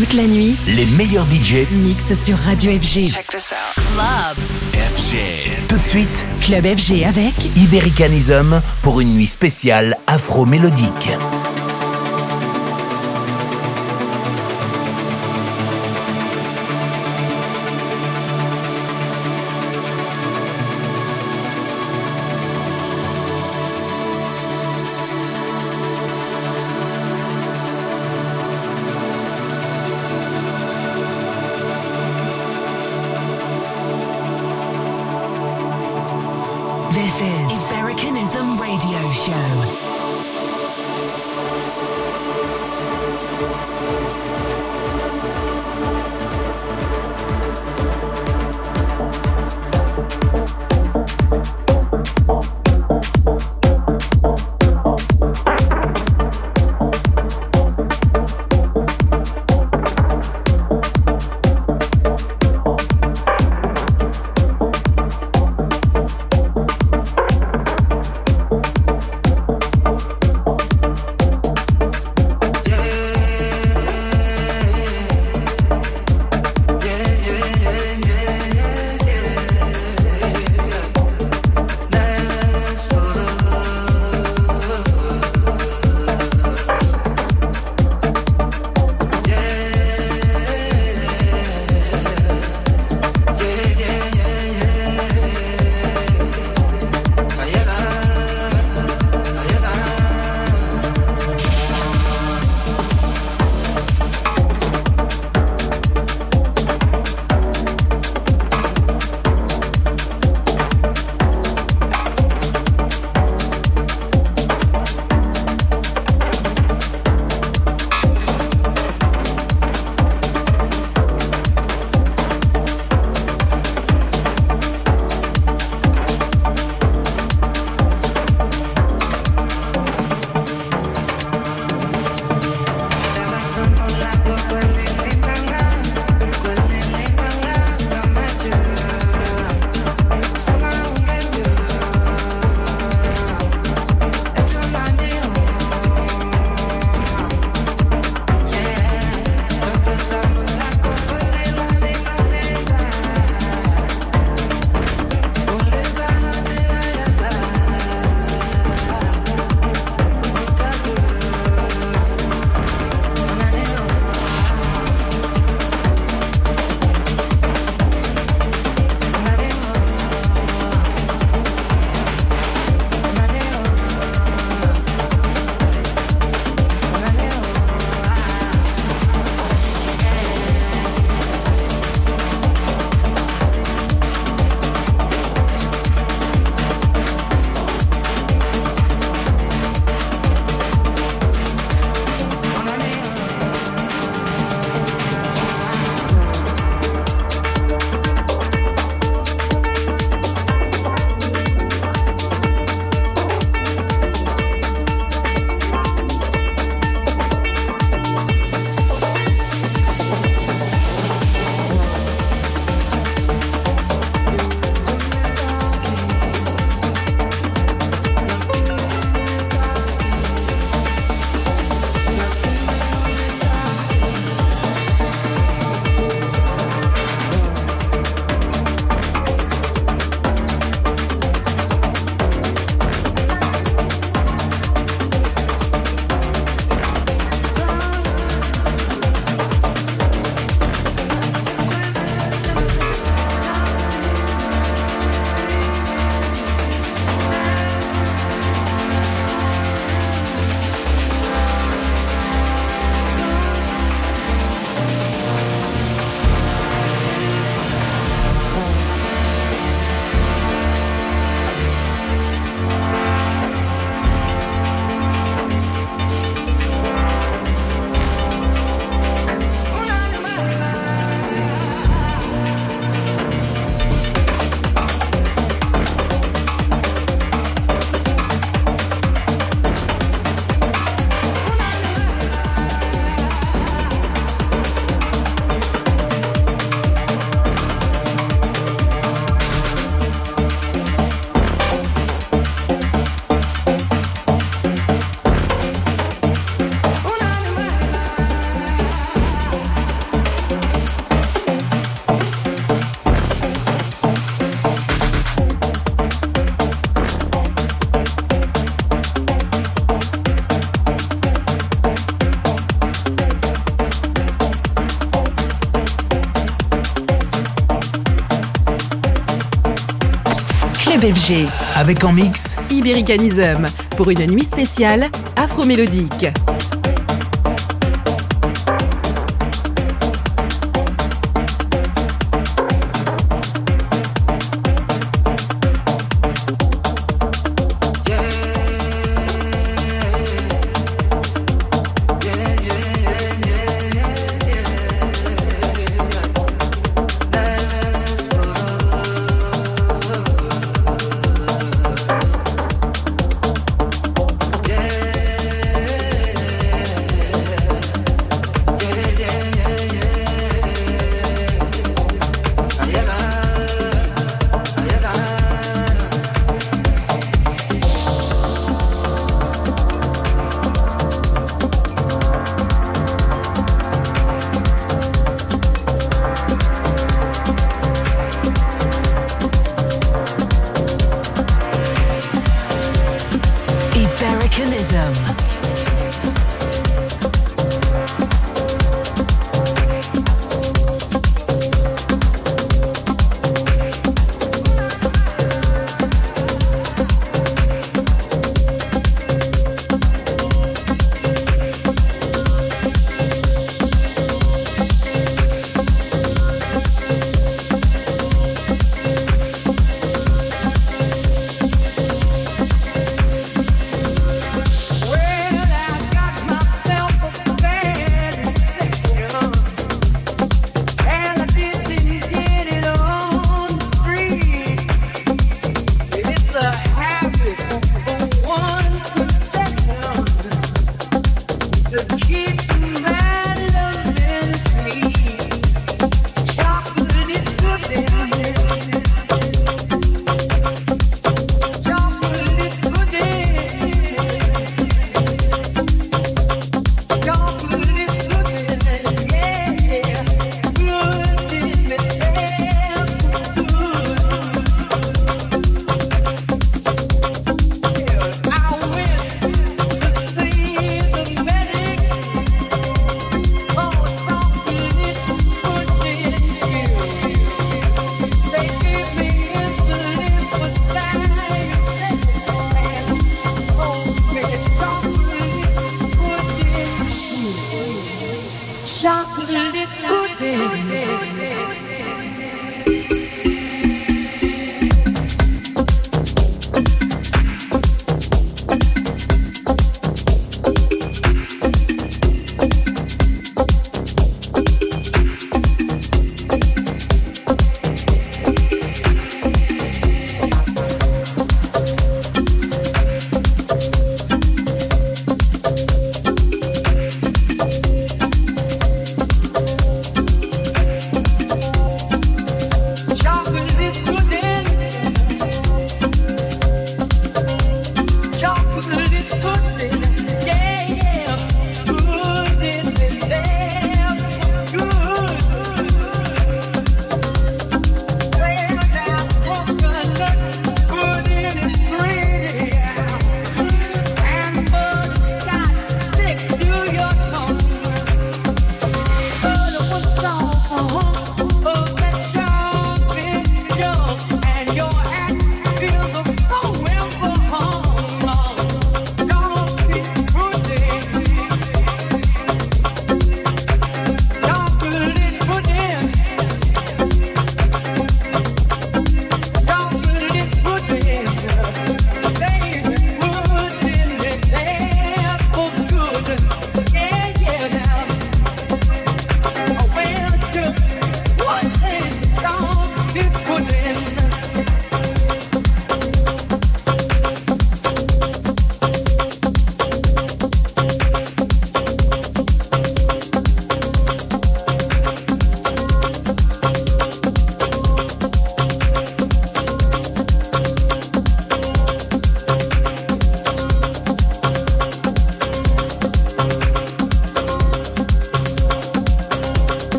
Toute la nuit, Les meilleurs budgets mix sur Radio FG. Check this out. Club. FG. Tout de suite, Club FG avec Ibericanism pour une nuit spéciale afro-mélodique. FG. Avec en mix Ibericanism pour une nuit spéciale afro-mélodique.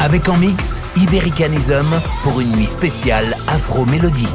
Avec en mix Ibericanism pour une nuit spéciale afro-mélodique.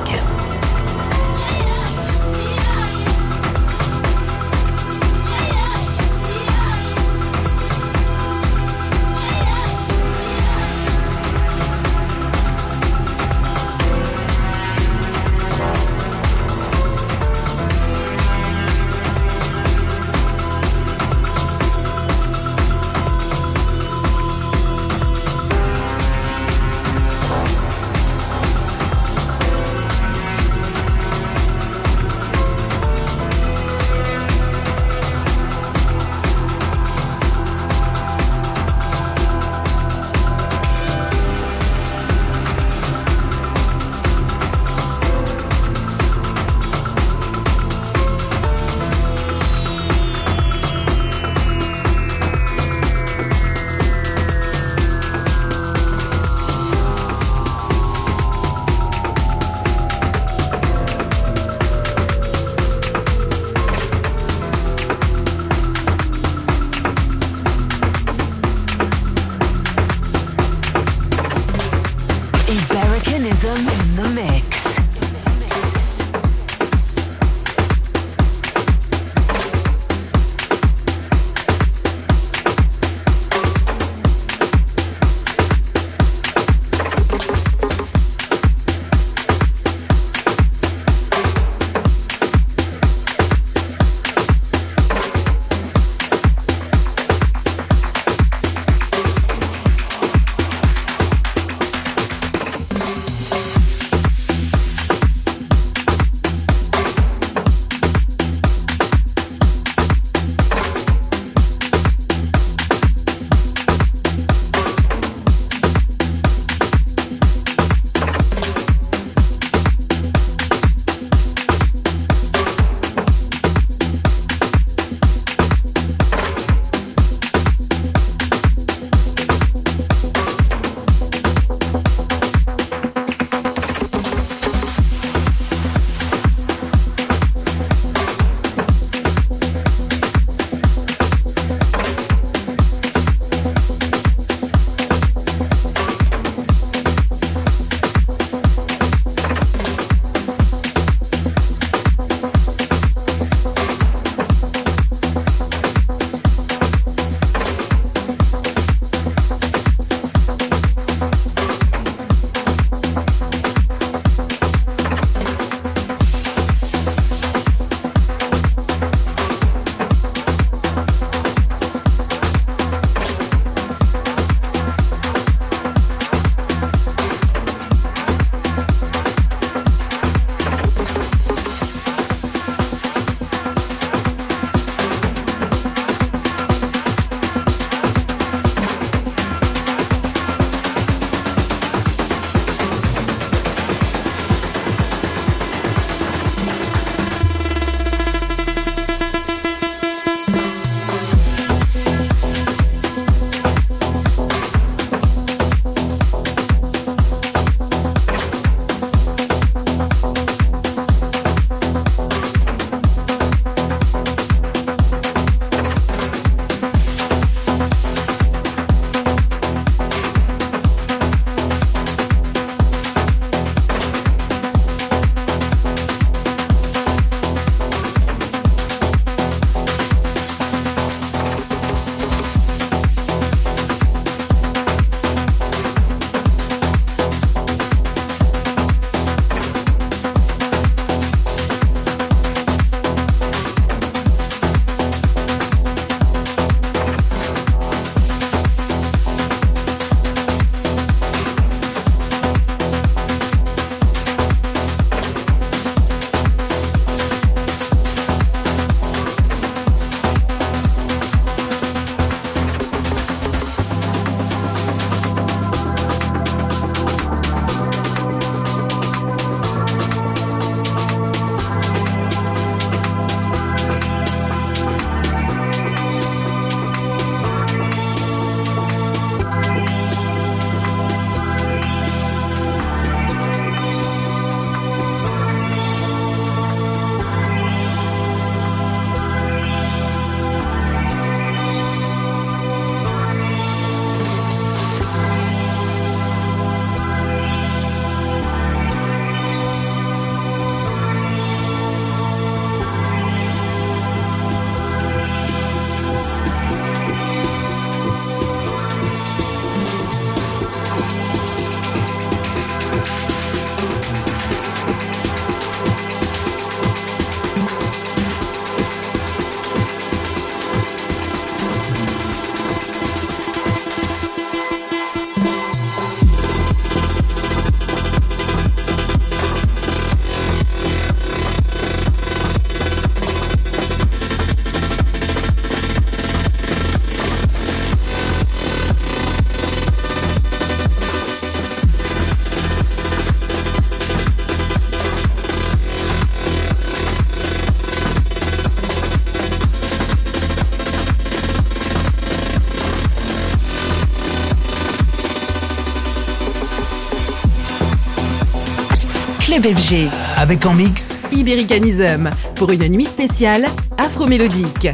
FG. Avec en mix Ibericanism pour une nuit spéciale afro-mélodique.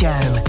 Show.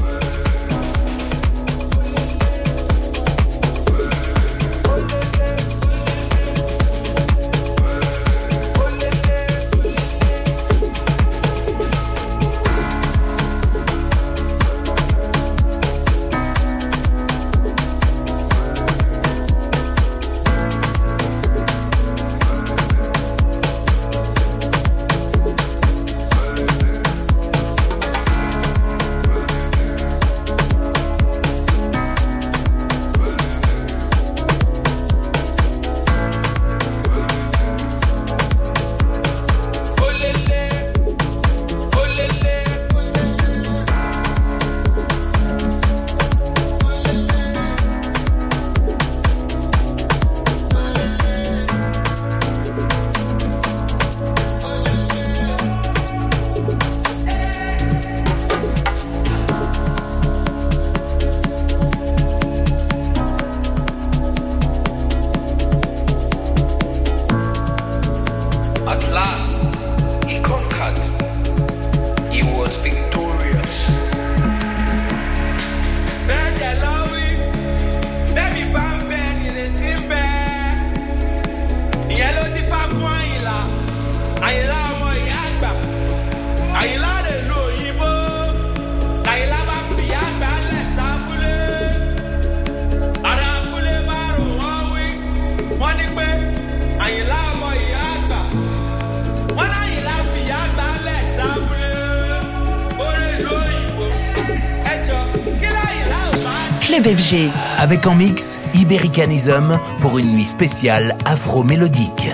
Avec en mix Ibericanism pour une nuit spéciale afro-mélodique.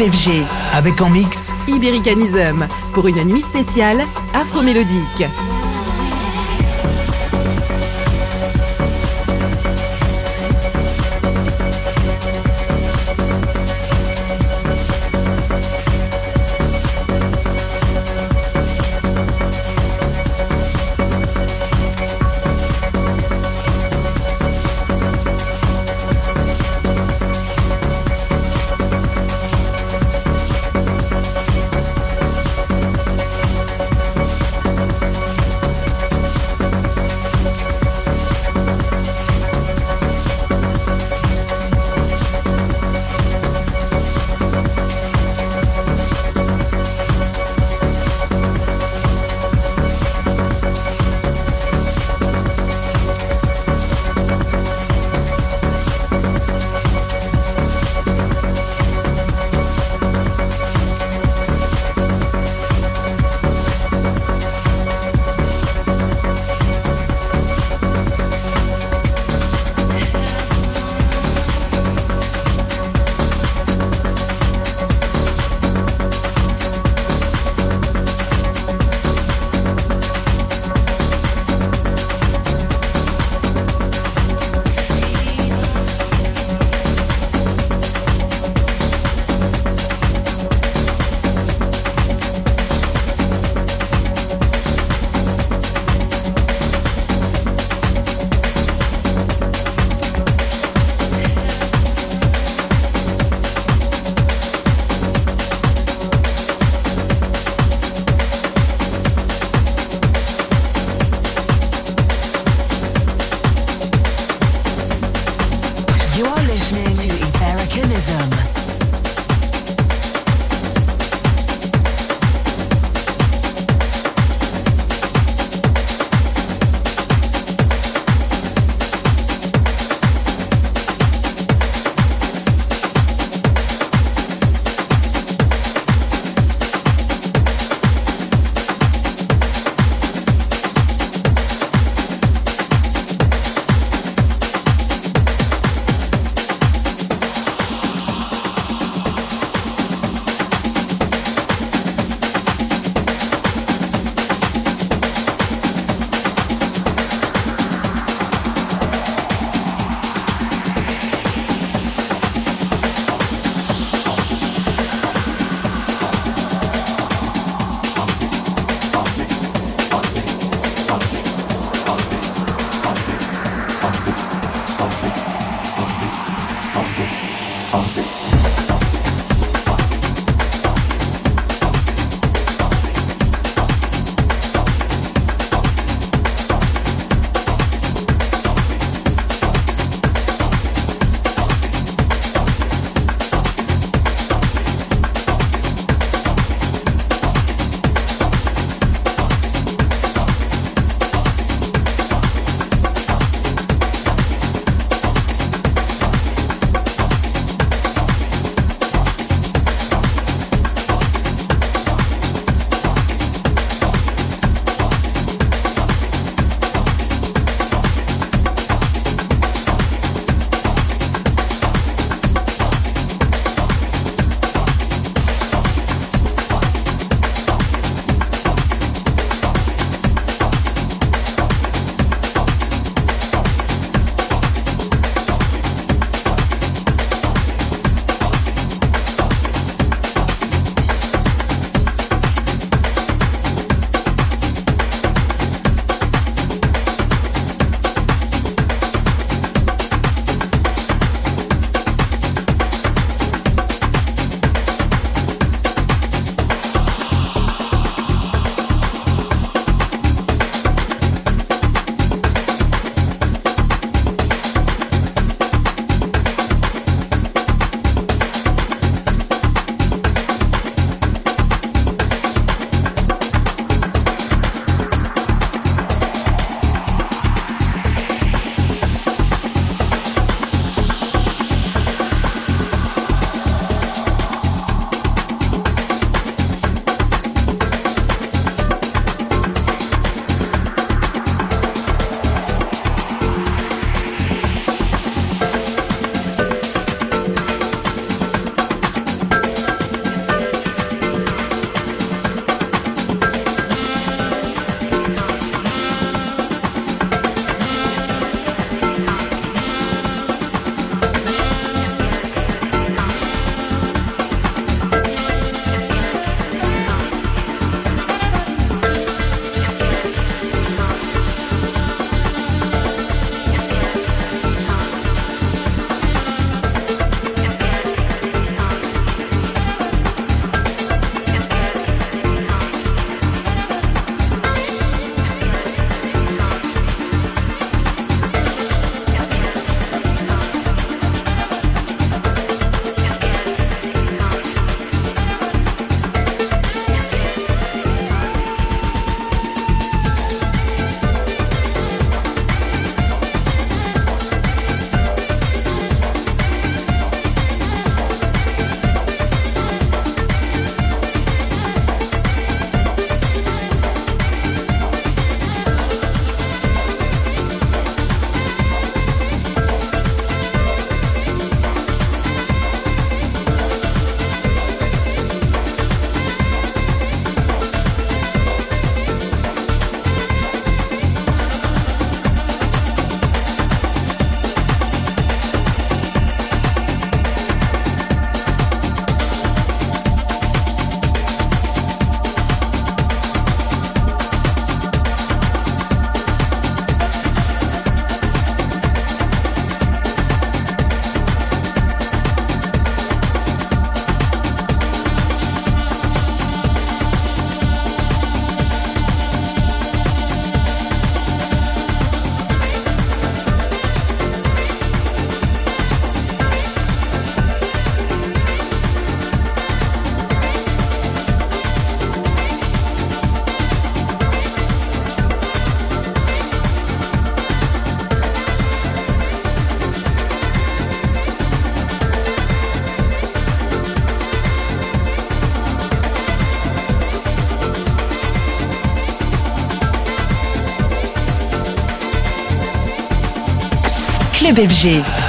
FG. Avec en mix Ibericanism pour une nuit spéciale afro-mélodique.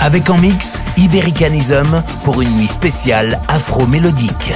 Avec en mix Ibericanism pour une nuit spéciale afro-mélodique.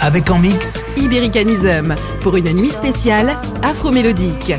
Avec en mix Ibericanism pour une nuit spéciale afro-mélodique.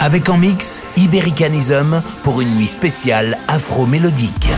Avec en mix Ibericanism pour une nuit spéciale afro-mélodique.